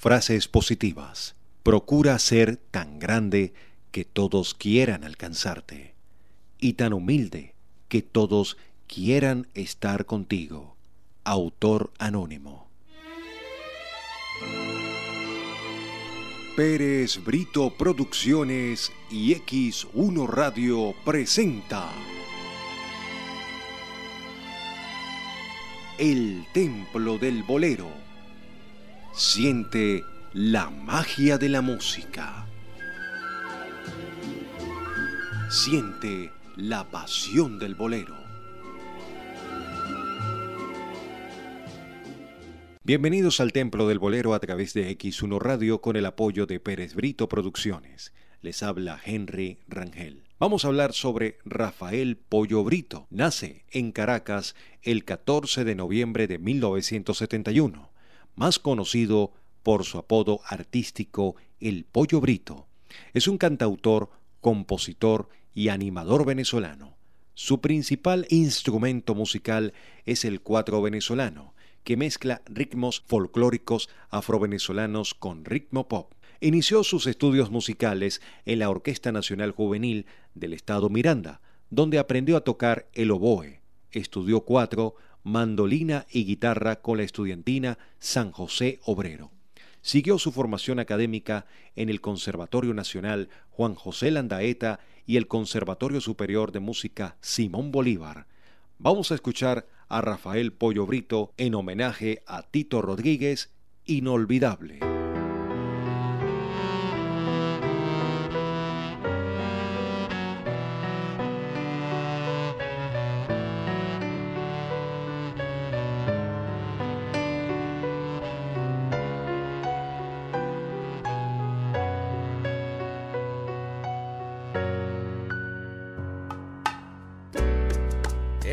Frases positivas. Procura ser tan grande que todos quieran alcanzarte y tan humilde que todos quieran estar contigo. Autor anónimo. Pérez Brito Producciones y X1 Radio presenta El Templo del Bolero. Siente la magia de la música. Siente la pasión del bolero. Bienvenidos al Templo del Bolero a través de X1 Radio con el apoyo de Pérez Brito Producciones. Les habla Henry Rangel. Vamos a hablar sobre Rafael Pollo Brito. Nace en Caracas el 14 de noviembre de 1971, más conocido por su apodo artístico El Pollo Brito. Es un cantautor, compositor y animador venezolano. Su principal instrumento musical es el cuatro venezolano, que mezcla ritmos folclóricos afrovenezolanos con ritmo pop. Inició sus estudios musicales en la Orquesta Nacional Juvenil del Estado Miranda, donde aprendió a tocar el oboe. Estudió cuatro, mandolina y guitarra con la estudiantina San José Obrero. Siguió su formación académica en el Conservatorio Nacional Juan José Landaeta y el Conservatorio Superior de Música Simón Bolívar. Vamos a escuchar a Rafael Pollo Brito en homenaje a Tito Rodríguez, Inolvidable.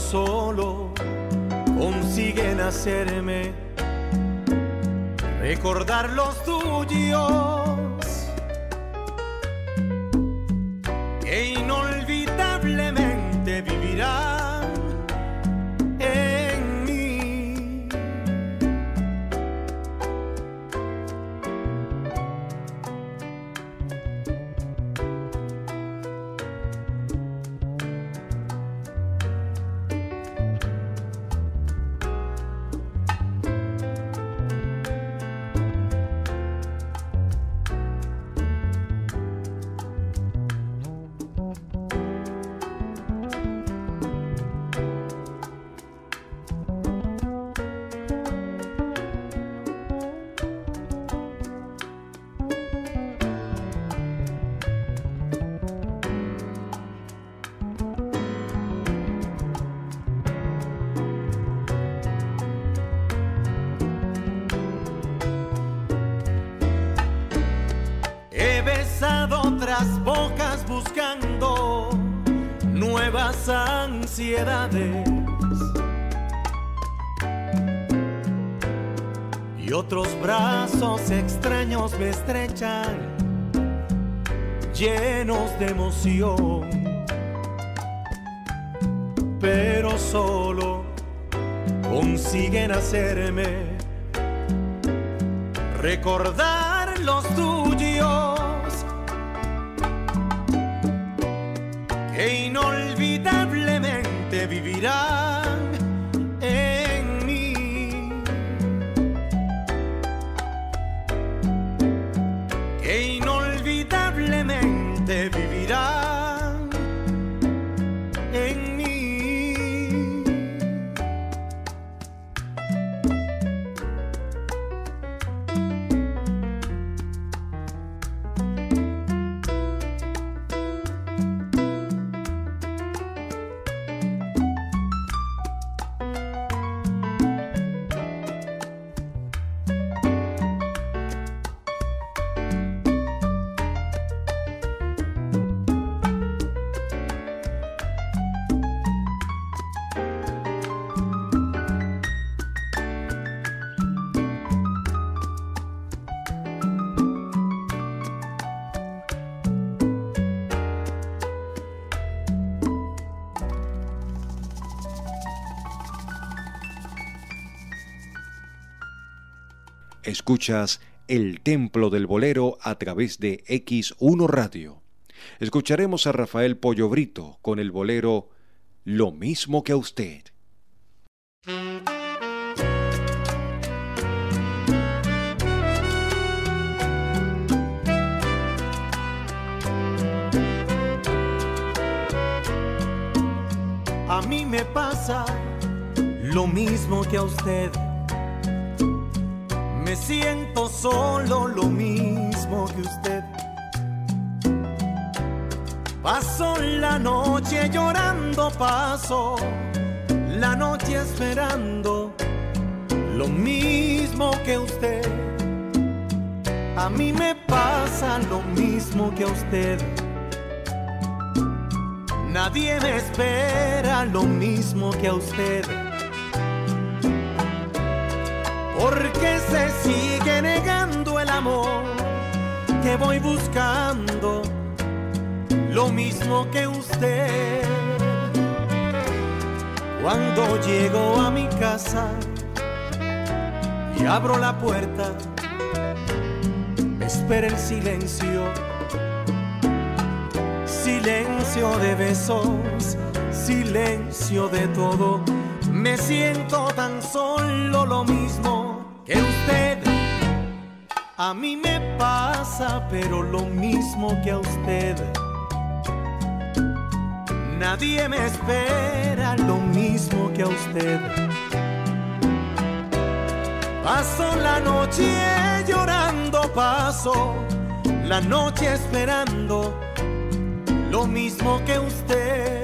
Solo consiguen hacerme recordar los tuyos. Otras bocas buscando nuevas ansiedades. Y otros brazos extraños me estrechan, llenos de emoción. Pero solo consiguen hacerme recordar Escuchas El Templo del Bolero a través de X1 Radio. Escucharemos a Rafael Pollo Brito con el bolero Lo mismo que a usted. A mí me pasa lo mismo que a usted me siento solo lo mismo que usted. Paso la noche llorando, paso la noche esperando lo mismo que usted. A mí me pasa lo mismo que a usted. Nadie me espera lo mismo que a usted. Porque se sigue negando el amor que voy buscando, lo mismo que usted. Cuando llego a mi casa y abro la puerta, espera el silencio, silencio de besos, silencio de todo. Me siento tan solo lo mismo. A mí me pasa, pero lo mismo que a usted. Nadie me espera lo mismo que a usted. Paso la noche llorando, paso la noche esperando lo mismo que usted.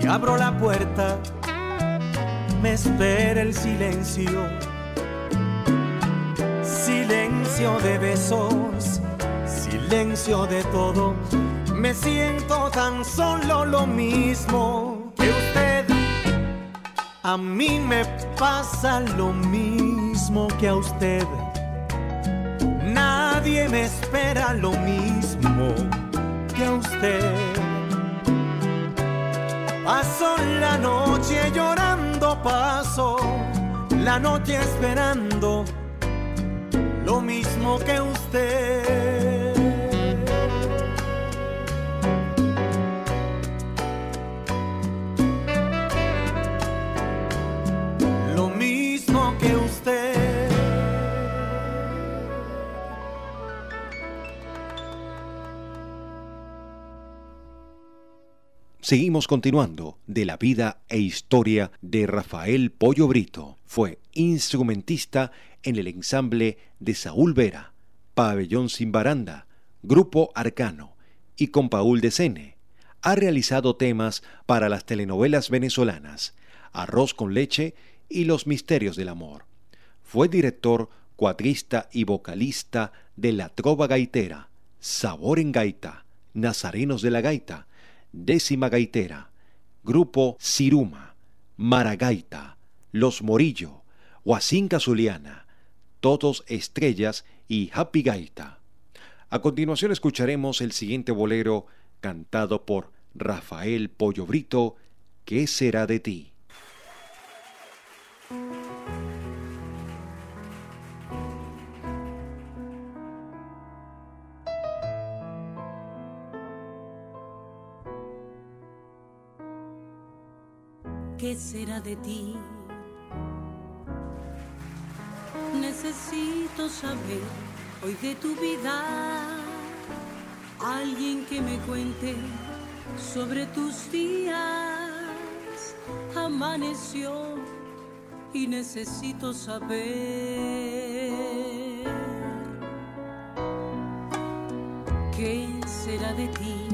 Y abro la puerta, me espera el silencio. Silencio de besos, silencio de todo. Me siento tan solo lo mismo que usted. A mí me pasa lo mismo que a usted. Nadie me espera lo mismo a usted. Paso la noche llorando, paso la noche esperando lo mismo que usted. Seguimos continuando de la vida e historia de Rafael Pollo Brito. Fue instrumentista en el ensamble de Saúl Vera, Pabellón Sin Baranda, Grupo Arcano y con Paul de Sene. Ha realizado temas para las telenovelas venezolanas Arroz con leche y Los misterios del amor. Fue director, cuatrista y vocalista de La Trova Gaitera, Sabor en Gaita, Nazarenos de la Gaita, Décima Gaitera, Grupo Ciruma, Maragaita, Los Morillo, Huacinca Zuliana, Todos Estrellas y Happy Gaita. A continuación escucharemos el siguiente bolero cantado por Rafael Pollo Brito, ¿Qué será de ti? Será de ti? Necesito saber hoy de tu vida. Alguien que me cuente sobre tus días. Amaneció y necesito saber. ¿Qué será de ti?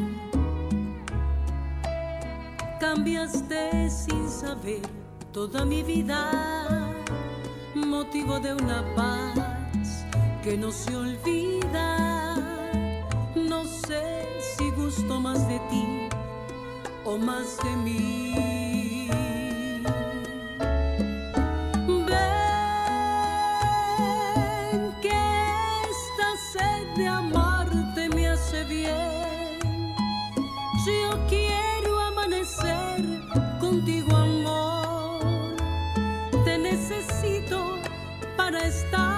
Cambiaste sin saber toda mi vida, motivo de una paz que no se olvida. No sé si gusto más de ti o más de mí. Ven que esta sed de amarte me hace bien. Yo quiero para estar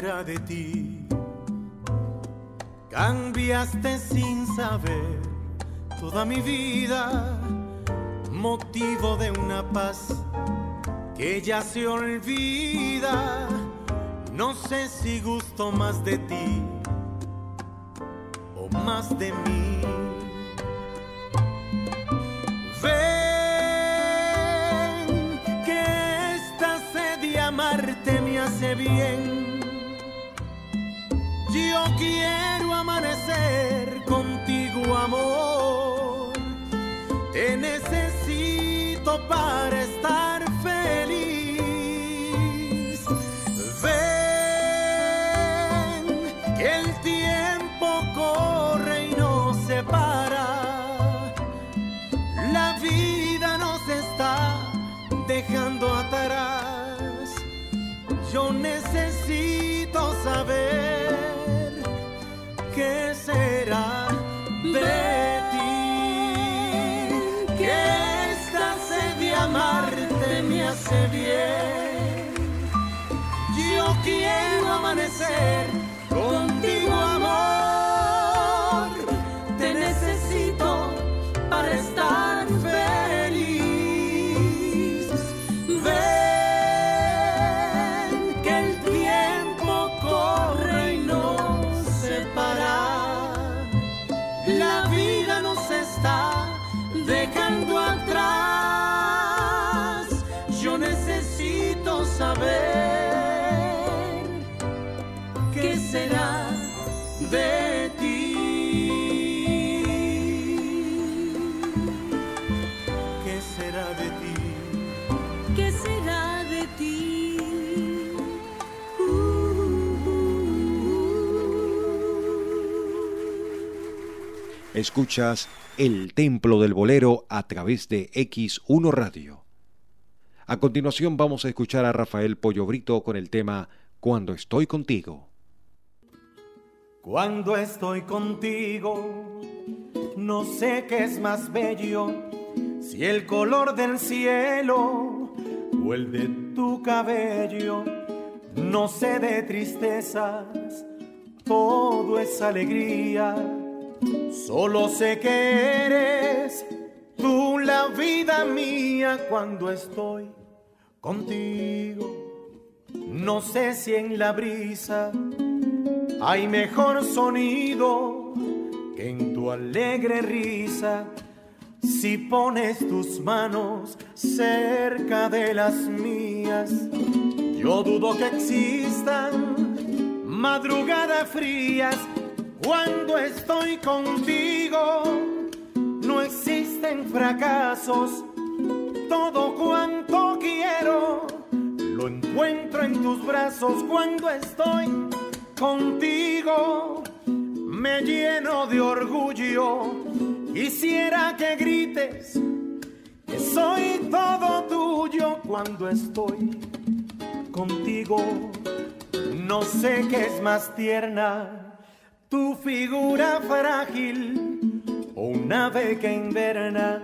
¿Qué será de ti? Cambiaste sin saber toda mi vida, motivo de una paz que ya se olvida. No sé si gusto más de ti o más de mí. Ven que esta sed de amarte me hace bien. Yo quiero amanecer contigo, amor. Te necesito para estar bien. Yo quiero amanecer Escuchas El Templo del Bolero a través de X1 Radio. A continuación vamos a escuchar a Rafael Pollo Brito con el tema Cuando estoy contigo. Cuando estoy contigo, no sé qué es más bello, si el color del cielo o el de tu cabello. No sé de tristezas, todo es alegría. Solo sé que eres vida mía, cuando estoy contigo. No sé si en la brisa hay mejor sonido que en tu alegre risa. Si pones tus manos cerca de las mías, yo dudo que existan madrugadas frías cuando estoy contigo. No existen fracasos, todo cuanto quiero lo encuentro en tus brazos cuando estoy contigo. Me lleno de orgullo, quisiera que grites que soy todo tuyo cuando estoy contigo. No sé qué es más tierna, tu figura frágil o una ave que inverna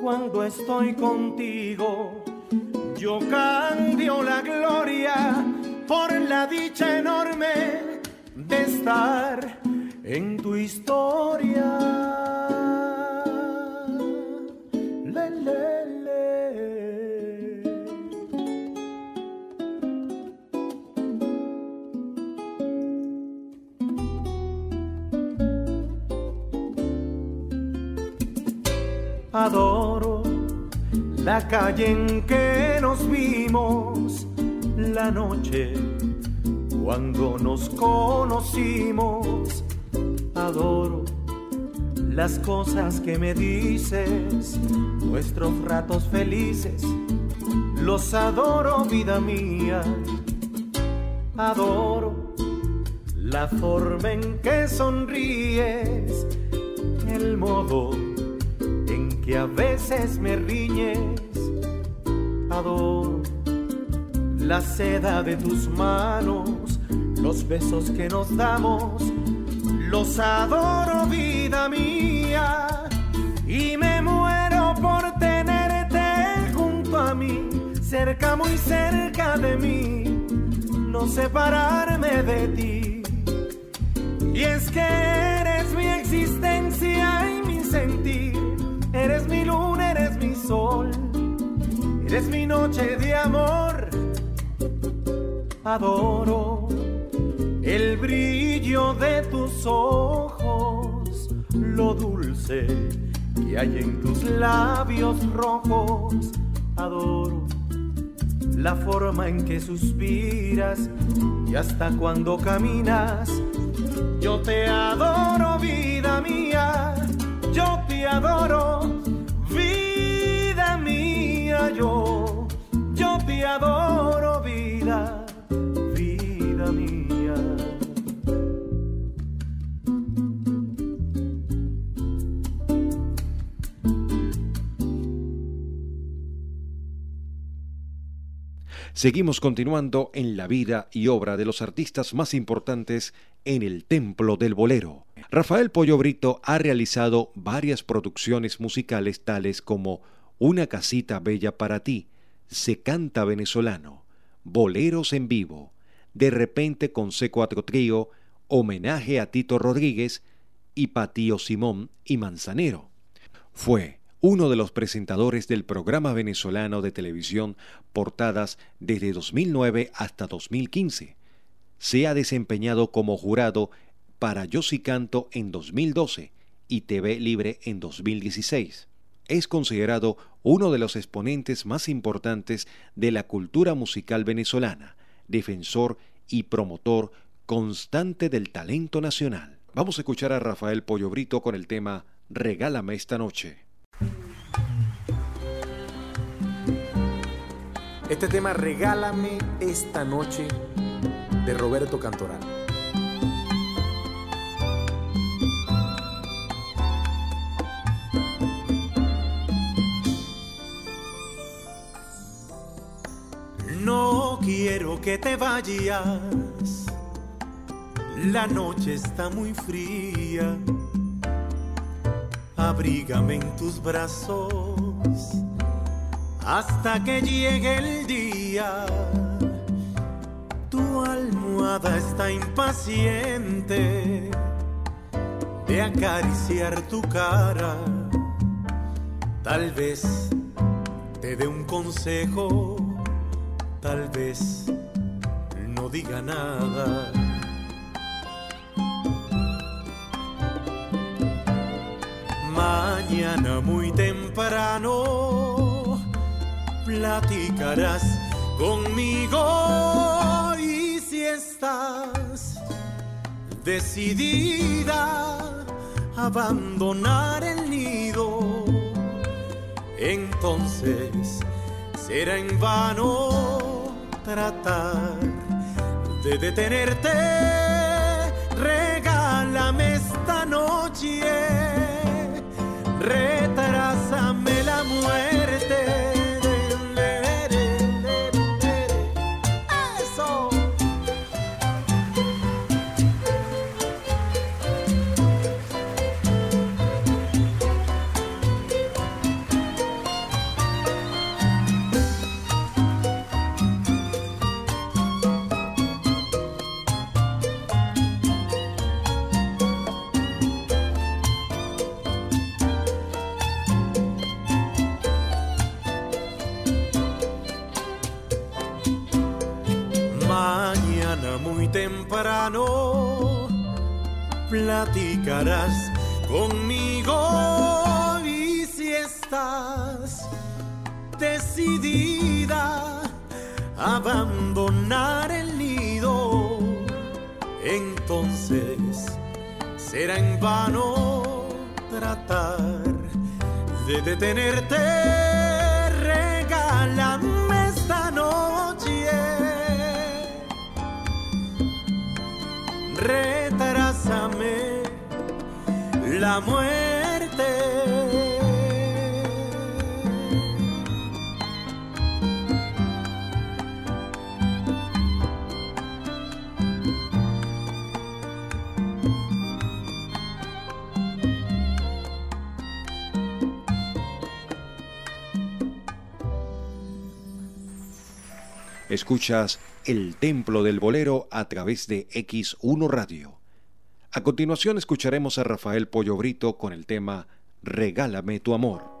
cuando estoy contigo. Yo cambio la gloria por la dicha enorme de estar en tu historia. Adoro la calle en que nos vimos la noche cuando nos conocimos. Adoro las cosas que me dices, nuestros ratos felices, los adoro vida mía. Adoro la forma en que sonríes, el modo que a veces me riñes. Adoro la seda de tus manos, los besos que nos damos, los adoro vida mía y me muero por tenerte junto a mí, cerca, muy cerca de mí, no separarme de ti. Y es que eres mi existencia y mi sentir Eres mi luna, eres mi sol, eres mi noche de amor. Adoro el brillo de tus ojos, lo dulce que hay en tus labios rojos. Adoro la forma en que suspiras y hasta cuando caminas. Yo te adoro, vida mía te adoro, vida mía, yo, yo te adoro, vida, vida mía. Seguimos continuando en la vida y obra de los artistas más importantes en el Templo del Bolero. Rafael Pollo Brito ha realizado varias producciones musicales tales como Una casita bella para ti, Se canta venezolano, Boleros en vivo, De repente con C4 Trío, Homenaje a Tito Rodríguez y Patío Simón y Manzanero. Fue uno de los presentadores del programa venezolano de televisión Portadas desde 2009 hasta 2015. Se ha desempeñado como jurado para Yo sí canto en 2012 y TV Libre en 2016. Es considerado uno de los exponentes más importantes de la cultura musical venezolana, defensor y promotor constante del talento nacional. Vamos a escuchar a Rafael Pollo Brito con el tema Regálame esta noche. Este tema Regálame esta noche de Roberto Cantoral. No quiero que te vayas, la noche está muy fría. Abrígame en tus brazos hasta que llegue el día. Tu almohada está impaciente de acariciar tu cara. Tal vez te dé un consejo, tal vez no diga nada. Mañana muy temprano platicarás conmigo y si estás decidida a abandonar el nido, entonces será en vano tratar de detenerte. Regálame esta noche, retrásame la muerte. Conmigo y si estás decidida a abandonar el nido, entonces será en vano tratar de detenerte. La muerte. Escuchas El Templo del Bolero a través de X1 Radio. A continuación escucharemos a Rafael Pollo Brito con el tema Regálame tu amor.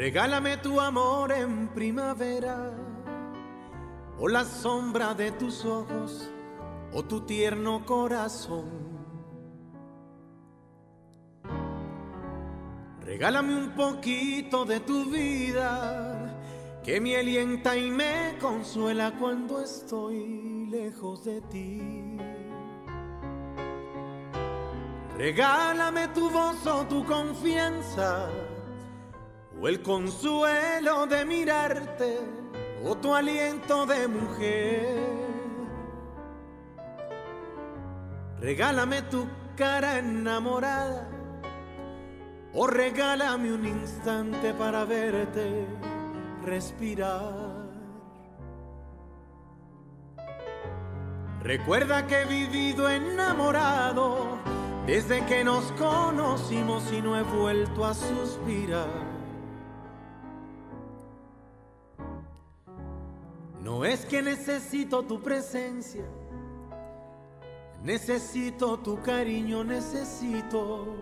Regálame tu amor en primavera, o la sombra de tus ojos, o tu tierno corazón. Regálame un poquito de tu vida, que me alienta y me consuela cuando estoy lejos de ti. Regálame tu voz o tu confianza o el consuelo de mirarte, o tu aliento de mujer. Regálame tu cara enamorada, o regálame un instante para verte respirar. Recuerda que he vivido enamorado desde que nos conocimos y no he vuelto a suspirar. Es que necesito tu presencia, necesito tu cariño, necesito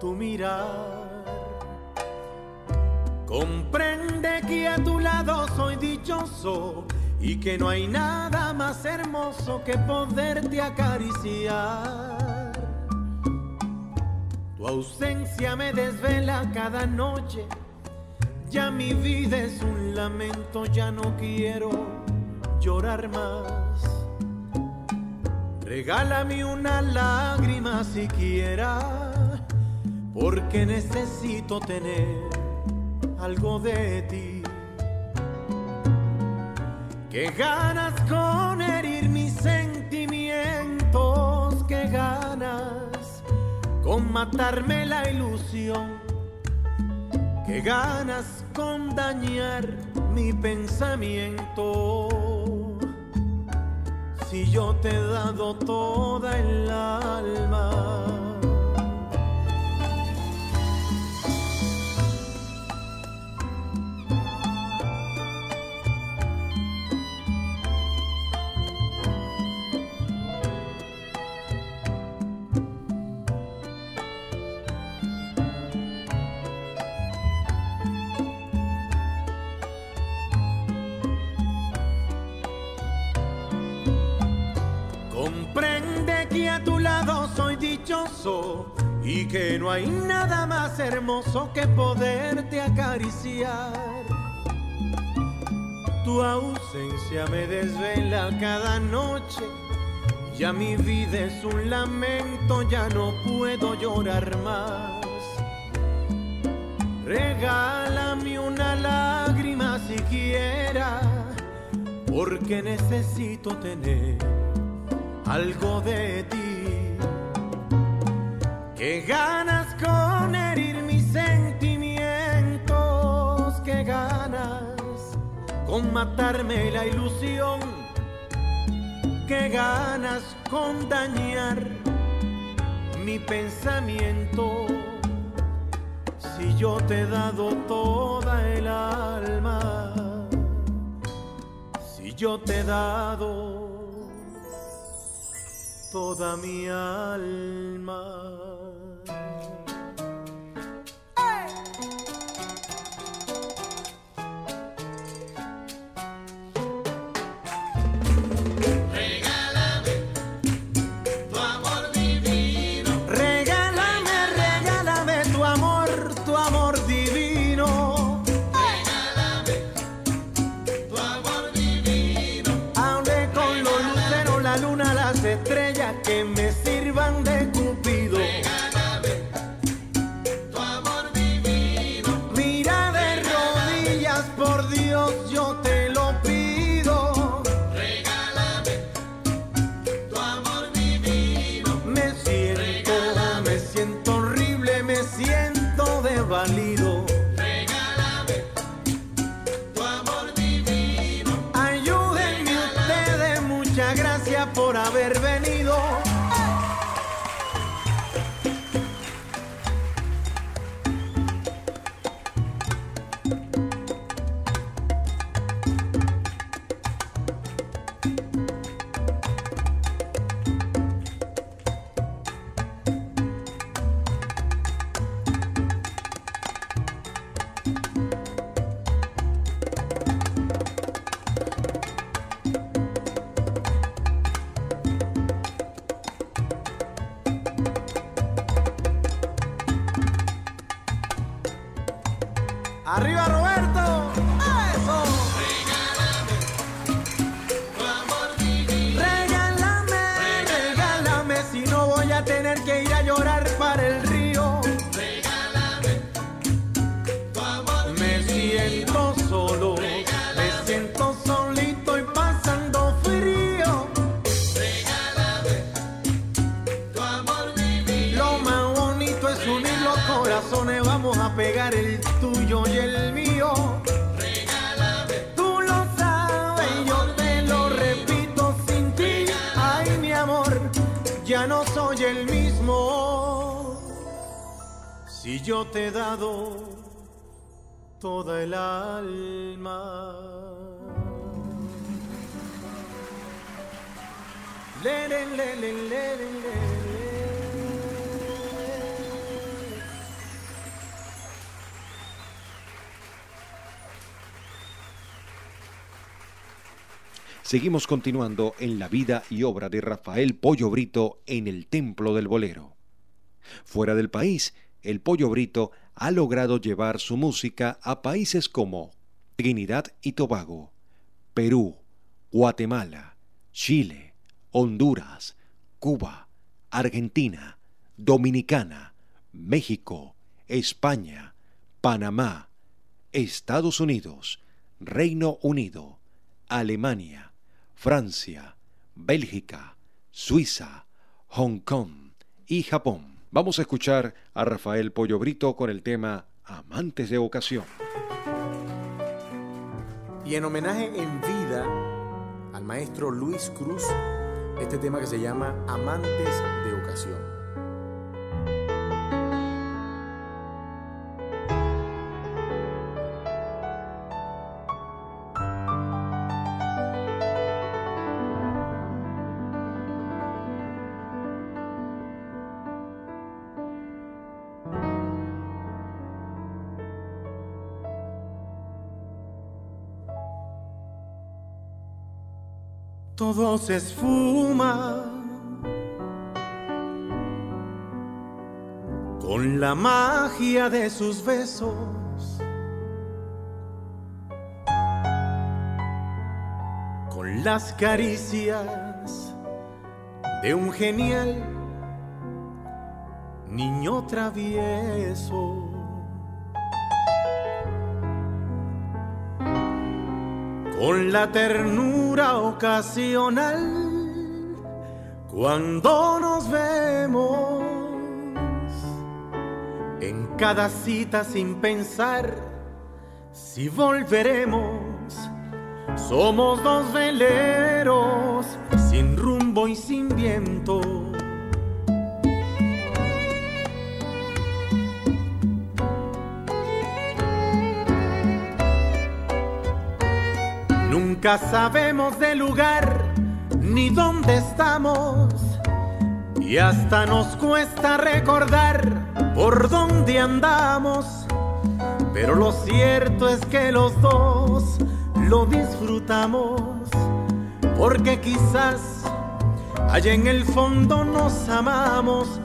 tu mirar. Comprende que a tu lado soy dichoso y que no hay nada más hermoso que poderte acariciar. Tu ausencia me desvela cada noche, ya mi vida es un lamento, ya no quiero llorar más. Regálame una lágrima siquiera, porque necesito tener algo de ti. Que ganas con herir mis sentimientos, que ganas con matarme la ilusión, que ganas con dañar mi pensamiento. Si yo te he dado toda el alma. Y que no hay nada más hermoso que poderte acariciar. Tu ausencia me desvela cada noche, ya mi vida es un lamento, ya no puedo llorar más. Regálame una lágrima siquiera, porque necesito tener algo de ti. Qué ganas con herir mis sentimientos, qué ganas con matarme la ilusión, qué ganas con dañar mi pensamiento. Si yo te he dado toda el alma, si yo te he dado toda mi alma. Te he Seguimos continuando en la vida y obra de Rafael Pollo Brito en el Templo del Bolero. Fuera del país, el Pollo Brito ha logrado llevar su música a países como Trinidad y Tobago, Perú, Guatemala, Chile, Honduras, Cuba, Argentina, Dominicana, México, España, Panamá, Estados Unidos, Reino Unido, Alemania, Francia, Bélgica, Suiza, Hong Kong y Japón. Vamos a escuchar a Rafael Pollo Brito con el tema Amantes de Ocasión. Y en homenaje en vida al maestro Luis Cruz, este tema que se llama Amantes de Ocasión. Todo se esfuma con la magia de sus besos, con las caricias de un genial niño travieso. Con la ternura ocasional cuando nos vemos en cada cita sin pensar si volveremos. Somos dos veleros sin rumbo y sin viento Nunca sabemos del lugar ni dónde estamos y hasta nos cuesta recordar por dónde andamos. Pero lo cierto es que los dos lo disfrutamos porque quizás allá en el fondo nos amamos.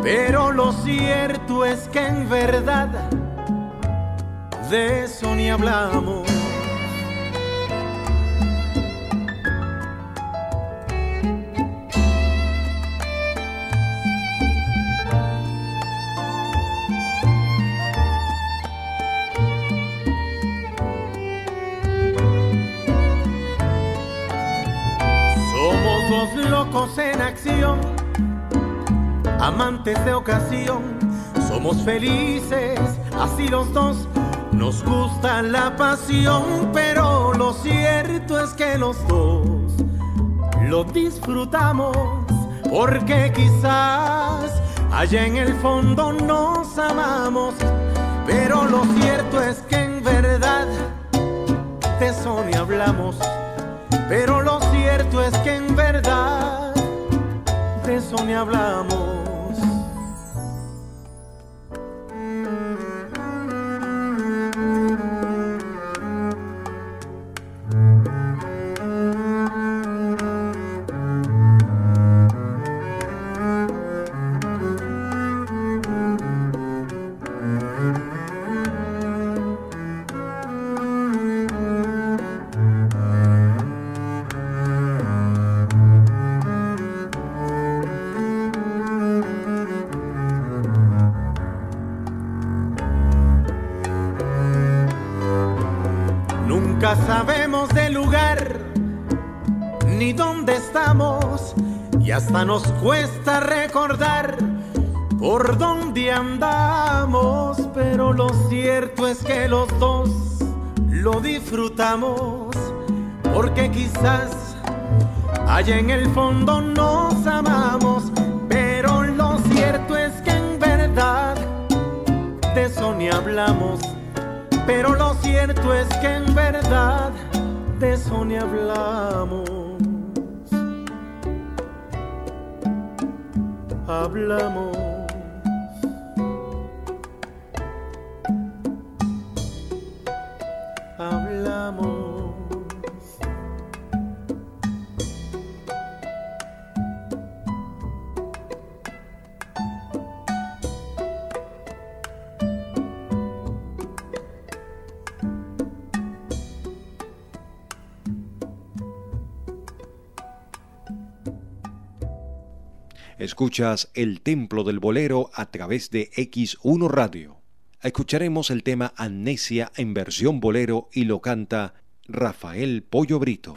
Pero lo cierto es que en verdad de eso ni hablamos. Amantes de ocasión, somos felices, así los dos, nos gusta la pasión, pero lo cierto es que los dos lo disfrutamos, porque quizás allá en el fondo nos amamos, pero lo cierto es que en verdad de eso ni hablamos. Pero lo cierto es que en verdad de eso ni hablamos. Sabemos del lugar ni dónde estamos y hasta nos cuesta recordar por dónde andamos, pero lo cierto es que los dos lo disfrutamos porque quizás allá en el fondo nos amamos, pero lo cierto es que en verdad de eso ni hablamos pero lo cierto es que en verdad de eso. Hablamos. Hablamos. Escuchas El Templo del Bolero a través de X1 Radio. Escucharemos el tema Amnesia en versión bolero y lo canta Rafael Pollo Brito.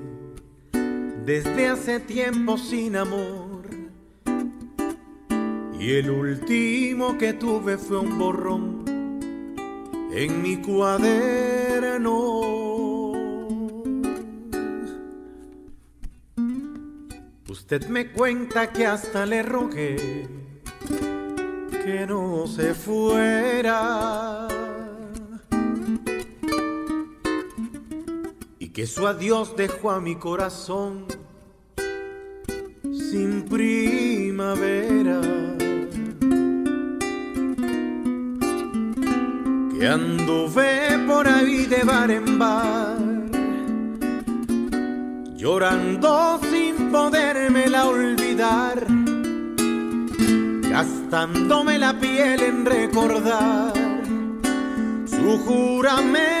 desde hace tiempo sin amor. Y el último que tuve fue un borrón en mi cuaderno. Usted me cuenta que hasta le rogué que no se fuera. Que su adiós dejó a mi corazón sin primavera. Que anduve por ahí de bar en bar, llorando sin podérmela olvidar, gastándome la piel en recordar su juramento.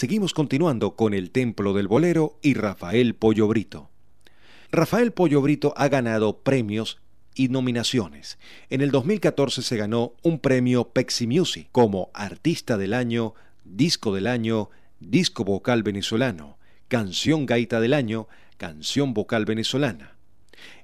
Seguimos continuando con el Templo del Bolero y Rafael Pollo Brito. Rafael Pollo Brito ha ganado premios y nominaciones. En el 2014 se ganó un premio Pexi Music como Artista del Año, Disco del Año, Disco Vocal Venezolano, Canción Gaita del Año, Canción Vocal Venezolana.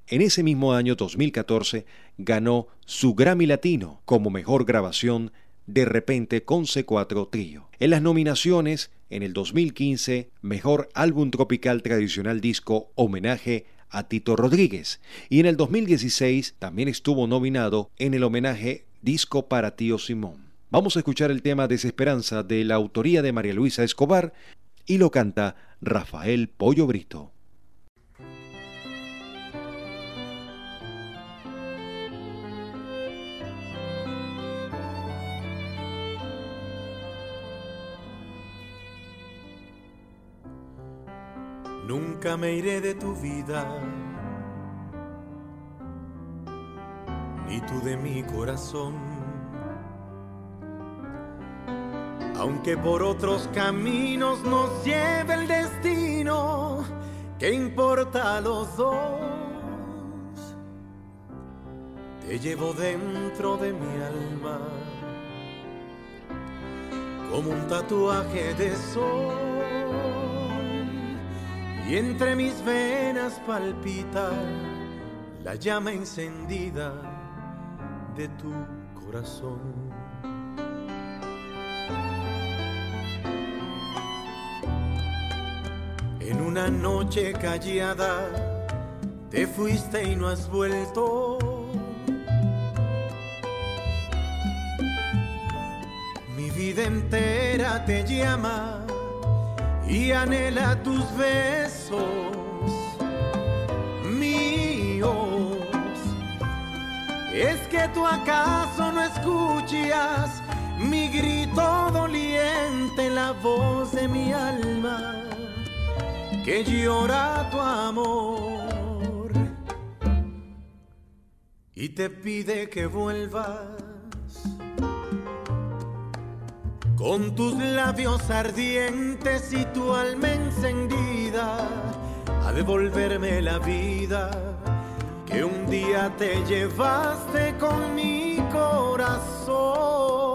En ese mismo año 2014 ganó su Grammy Latino como Mejor Grabación de repente con C4 Trío. En las nominaciones, en el 2015, Mejor Álbum Tropical Tradicional Disco Homenaje a Tito Rodríguez. Y en el 2016 también estuvo nominado en el homenaje Disco para Tío Simón. Vamos a escuchar el tema Desesperanza de la autoría de María Luisa Escobar y lo canta Rafael Pollo Brito. Nunca me iré de tu vida, ni tú de mi corazón. Aunque por otros caminos nos lleve el destino, ¿qué importa a los dos? Te llevo dentro de mi alma como un tatuaje de sol y entre mis venas palpita la llama encendida de tu corazón. En una noche callada te fuiste y no has vuelto. Mi vida entera te llama y anhela tus besos míos. Es que tú acaso no escuchas mi grito doliente, la voz de mi alma que llora tu amor y te pide que vuelvas con tus labios ardientes y tu alma encendida a devolverme la vida que un día te llevaste con mi corazón.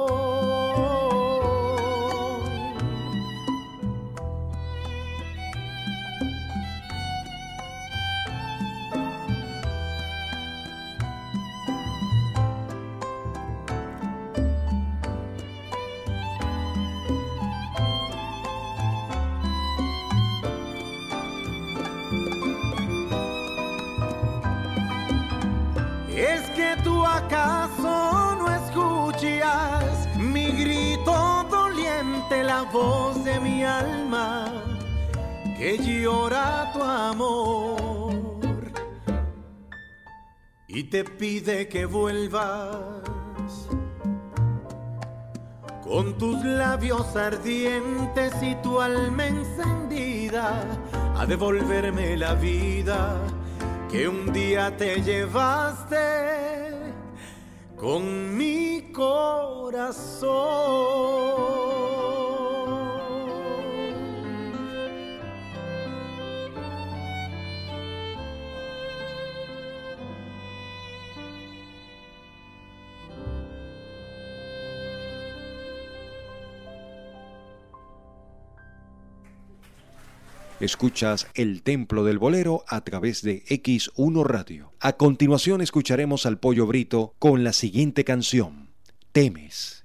Voz de mi alma que llora tu amor y te pide que vuelvas con tus labios ardientes y tu alma encendida a devolverme la vida que un día te llevaste con mi corazón. Escuchas El Templo del Bolero a través de X1 Radio. A continuación escucharemos al Pollo Brito con la siguiente canción, Temes.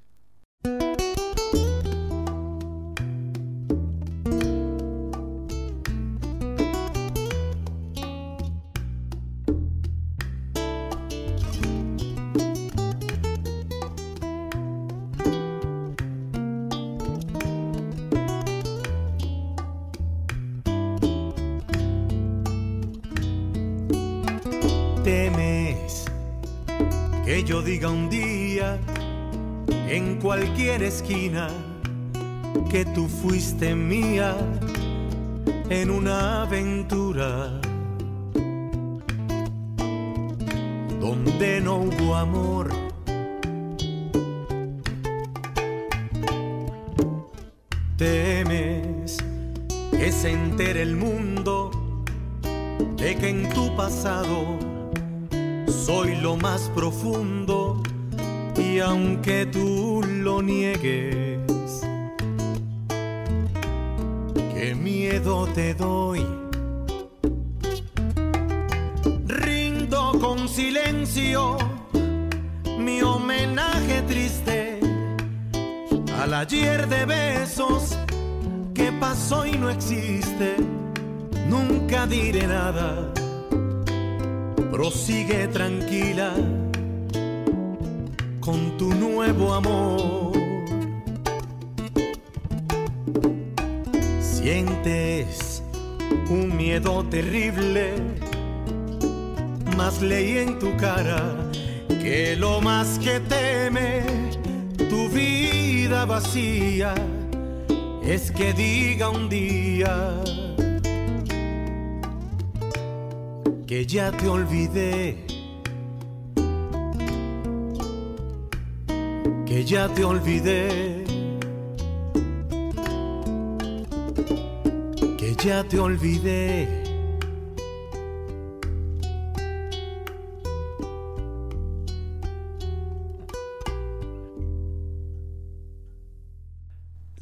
Fuiste en una aventura donde no hubo amor. Temes que se entere el mundo de que en tu pasado soy lo más profundo y aunque tú silencio mi homenaje triste al ayer de besos que pasó y no existe. Nunca diré nada, prosigue tranquila con tu nuevo amor. Sientes un miedo terrible, más leí en tu cara que lo más que teme tu vida vacía es que diga un día que ya te olvidé que ya te olvidé, que ya te olvidé.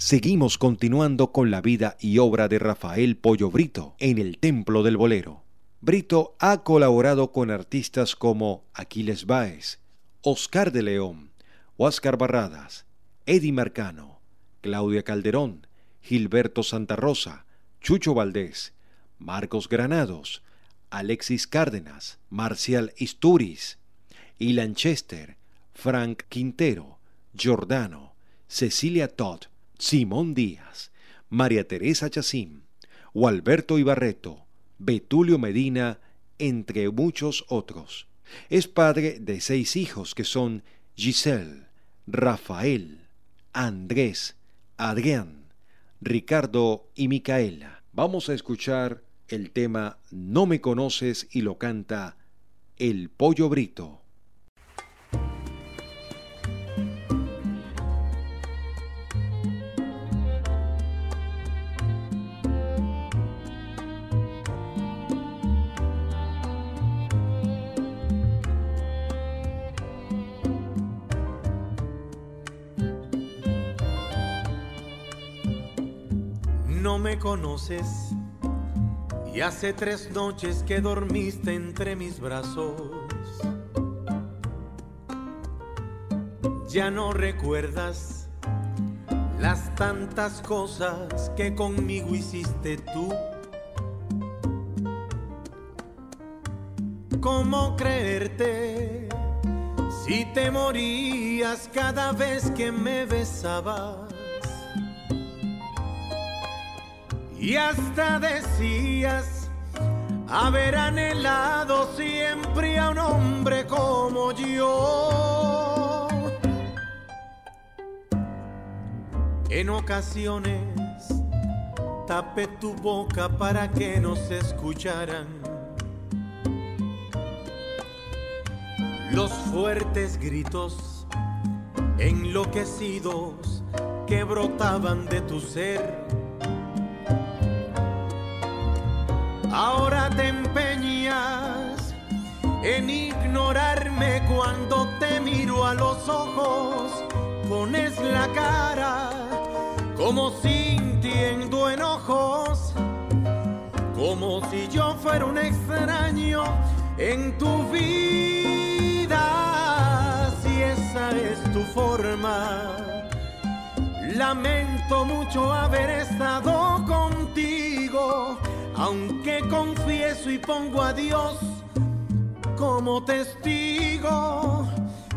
Seguimos continuando con la vida y obra de Rafael Pollo Brito en el Templo del Bolero. Brito ha colaborado con artistas como Aquiles Báez, Oscar de León, Huáscar Barradas, Eddie Marcano, Claudia Calderón, Gilberto Santa Rosa, Chucho Valdés, Marcos Granados, Alexis Cárdenas, Marcial Isturiz, Ilan Chester, Frank Quintero, Giordano, Cecilia Todd, Simón Díaz, María Teresa Chacín, Gualberto Ibarreto, Betulio Medina, entre muchos otros. Es padre de seis hijos que son Giselle, Rafael, Andrés, Adrián, Ricardo y Micaela. Vamos a escuchar el tema No me conoces y lo canta El Pollo Brito. Y hace tres noches que dormiste entre mis brazos. Ya no recuerdas las tantas cosas que conmigo hiciste tú. ¿Cómo creerte si te morías cada vez que me besabas? Y hasta decías haber anhelado siempre a un hombre como yo. En ocasiones tapé tu boca para que no se escucharan los fuertes gritos enloquecidos que brotaban de tu ser en ignorarme cuando te miro a los ojos. Pones la cara como sintiendo enojos, como si yo fuera un extraño en tu vida. Si esa es tu forma, lamento mucho haber estado contigo aunque confieso y pongo a Dios como testigo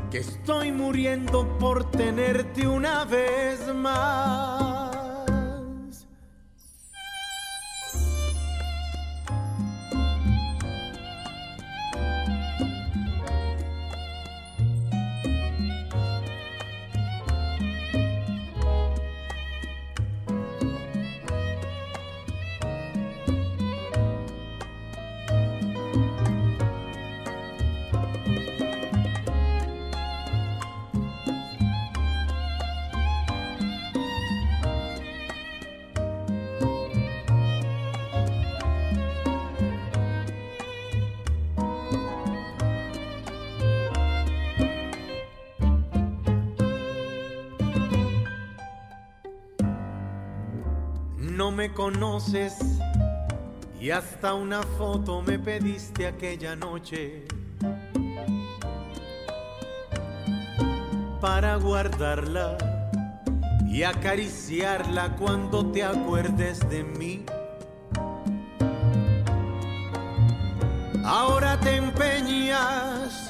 que estoy muriendo por tenerte una vez más. Conoces y hasta una foto me pediste aquella noche para guardarla y acariciarla cuando te acuerdes de mí. Ahora te empeñas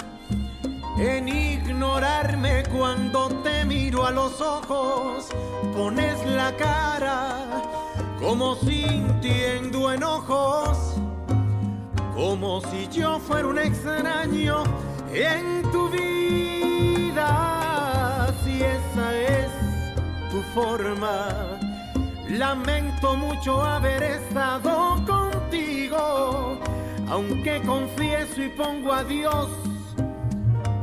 en ignorarme cuando te miro a los ojos, pones la cara como sintiendo enojos, como si yo fuera un extraño en tu vida. Si esa es tu forma, lamento mucho haber estado contigo, aunque confieso y pongo a Dios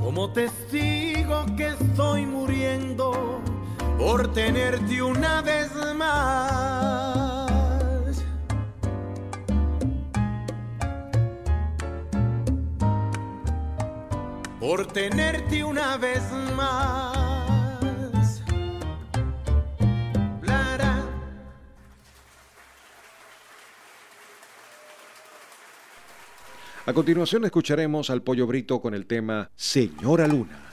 como testigo que estoy muriendo por tenerte una vez más. Por tenerte una vez más. A continuación escucharemos al Pollo Brito con el tema Señora Luna.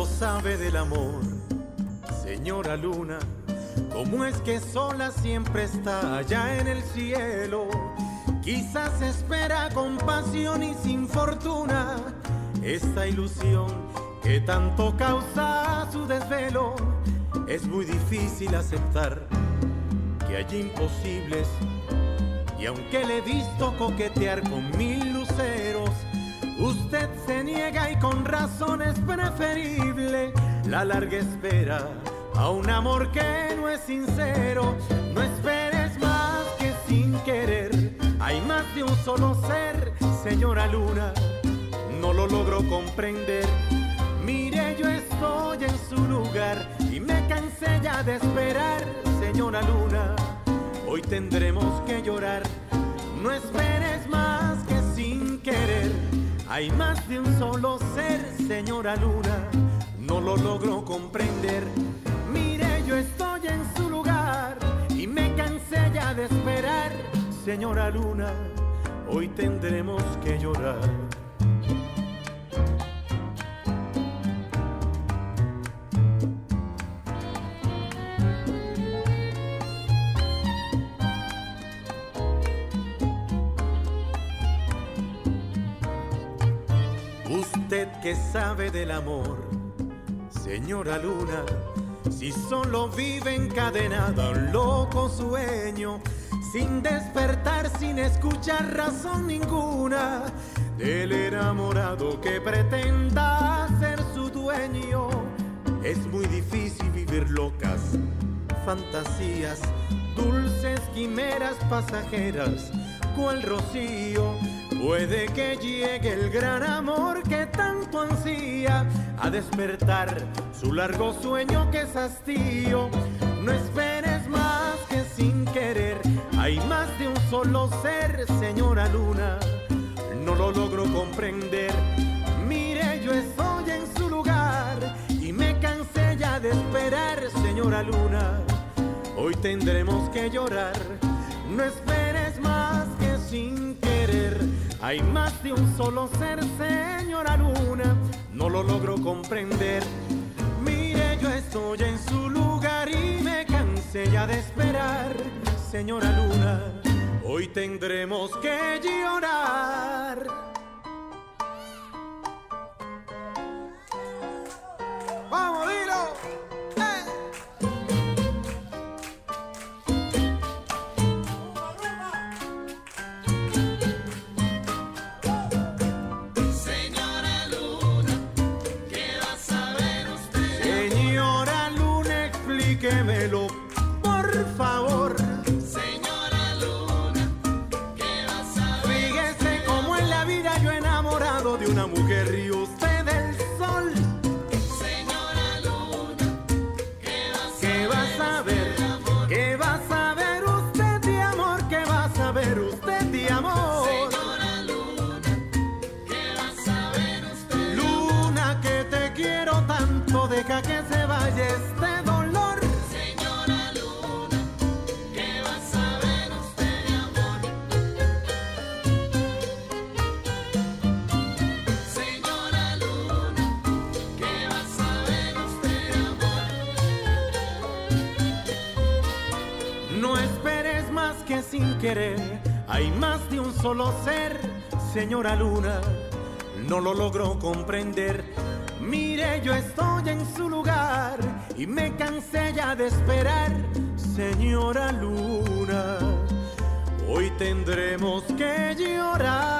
Tanto sabe del amor, señora Luna, ¿Cómo es que sola siempre está allá en el cielo? Quizás espera con pasión y sin fortuna esta ilusión que tanto causa su desvelo. Es muy difícil aceptar que hay imposibles y aunque le he visto coquetear con mil luceros, usted se niega y con razón es preferible la larga espera a un amor que no es sincero. No esperes más que sin querer. Hay más de un solo ser, señora Luna. No lo logro comprender. Mire, yo estoy en su lugar y me cansé ya de esperar, señora Luna. Hoy tendremos que llorar. No esperes más que sin querer. Hay más de un solo ser, señora Luna. No lo logro comprender yo estoy en su lugar y me cansé ya de esperar, señora Luna, hoy tendremos que llorar. Que sabe del amor, señora Luna, si solo vive encadenada un loco sueño, sin despertar, sin escuchar razón ninguna del enamorado que pretenda ser su dueño. Es muy difícil vivir locas, fantasías, dulces quimeras pasajeras, cual rocío Puede que llegue el gran amor que tanto ansía a despertar su largo sueño que es hastío. No esperes más que sin querer, hay más de un solo ser, señora Luna. No lo logro comprender. Mire, yo estoy en su lugar y me cansé ya de esperar, señora Luna. Hoy tendremos que llorar. No esperes más hay más de un solo ser, señora Luna, no lo logro comprender. Mire, yo estoy en su lugar y me cansé ya de esperar, señora Luna. Hoy tendremos que llorar. Señora Luna, no lo logro comprender. Mire, yo estoy en su lugar y me cansé ya de esperar, señora Luna. Hoy tendremos que llorar,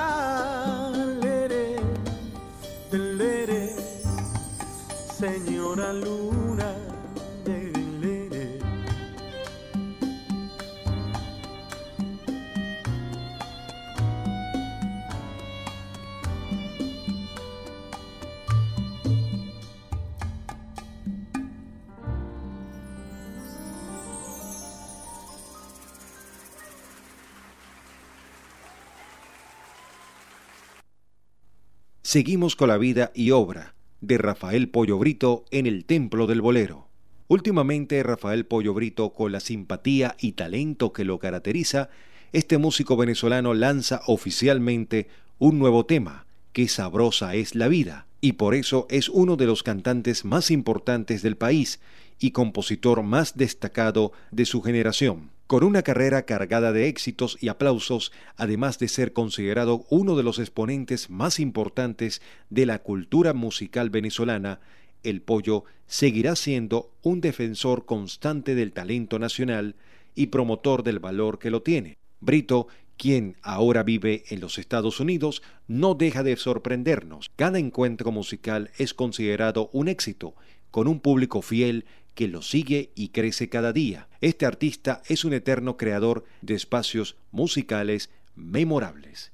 Seguimos con la vida y obra de Rafael Pollo Brito en el Templo del Bolero. Últimamente Rafael Pollo Brito, con la simpatía y talento que lo caracteriza, este músico venezolano lanza oficialmente un nuevo tema, Qué sabrosa es la vida, y por eso es uno de los cantantes más importantes del país y compositor más destacado de su generación. Con una carrera cargada de éxitos y aplausos, además de ser considerado uno de los exponentes más importantes de la cultura musical venezolana, el pollo seguirá siendo un defensor constante del talento nacional y promotor del valor que lo tiene. Brito, quien ahora vive en los Estados Unidos, no deja de sorprendernos. Cada encuentro musical es considerado un éxito, con un público fiel que lo sigue y crece cada día. Este artista es un eterno creador de espacios musicales memorables.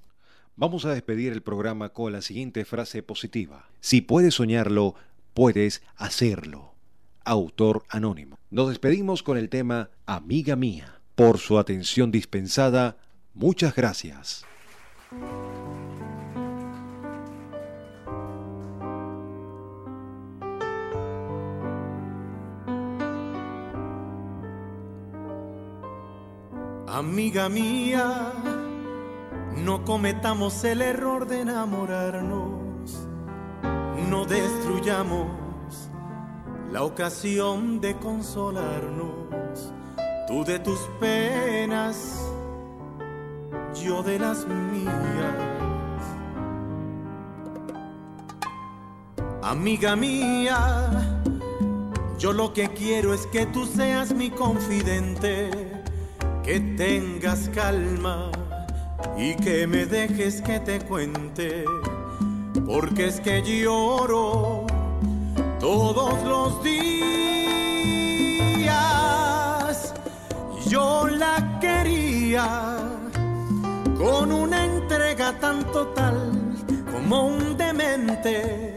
Vamos a despedir el programa con la siguiente frase positiva. Si puedes soñarlo, puedes hacerlo. Autor anónimo. Nos despedimos con el tema Amiga mía. Por su atención dispensada, muchas gracias. Amiga mía, no cometamos el error de enamorarnos, no destruyamos la ocasión de consolarnos, tú de tus penas, yo de las mías. Amiga mía, yo lo que quiero es que tú seas mi confidente que tengas calma y que me dejes que te cuente, porque es que lloro todos los días. Yo la quería con una entrega tan total como un demente.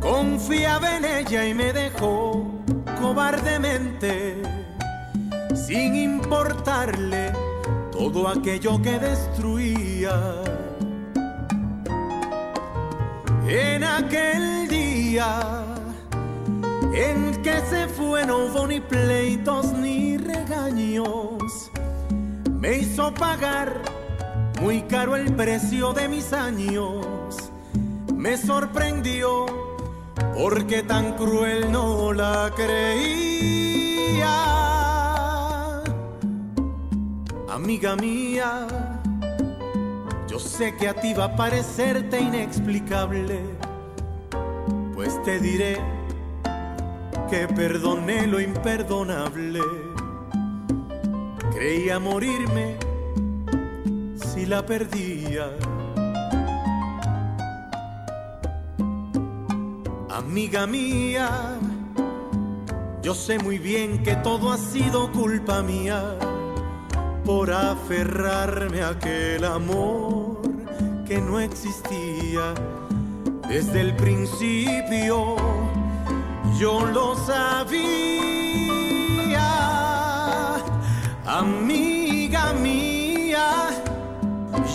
Confiaba en ella y me dejó cobardemente sin importarle todo aquello que destruía. En aquel día en que se fue no hubo ni pleitos ni regaños, me hizo pagar muy caro el precio de mis años. Me sorprendió porque tan cruel no la creía. Amiga mía, yo sé que a ti va a parecerte inexplicable, pues te diré que perdoné lo imperdonable. Creía morirme si la perdía. Amiga mía, yo sé muy bien que todo ha sido culpa mía por aferrarme a aquel amor que no existía desde el principio. Yo lo sabía, amiga mía.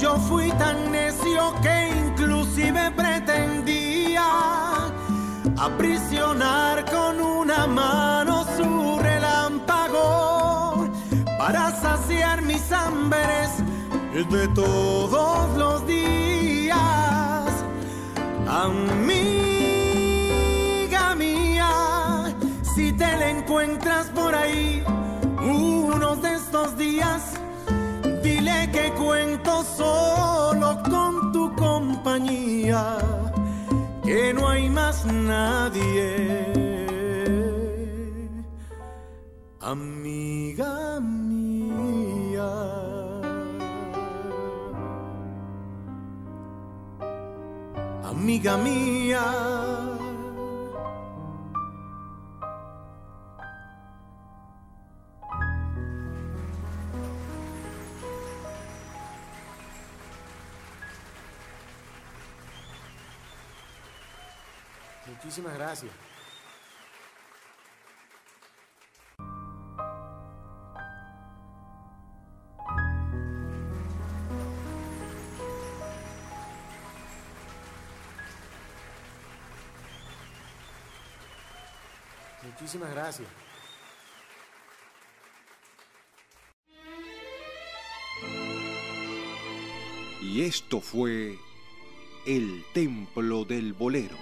Yo fui tan necio que inclusive pretendía aprisionar con una mano su mis hambres de todos los días. Amiga mía, si te la encuentras por ahí unos de estos días, dile que cuento solo con tu compañía, que no hay más nadie. Amiga mía. Amiga mía. Muchísimas gracias. Muchísimas gracias. Y esto fue El Templo del Bolero.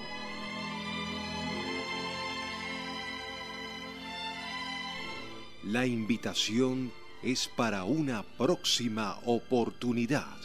La invitación es para una próxima oportunidad.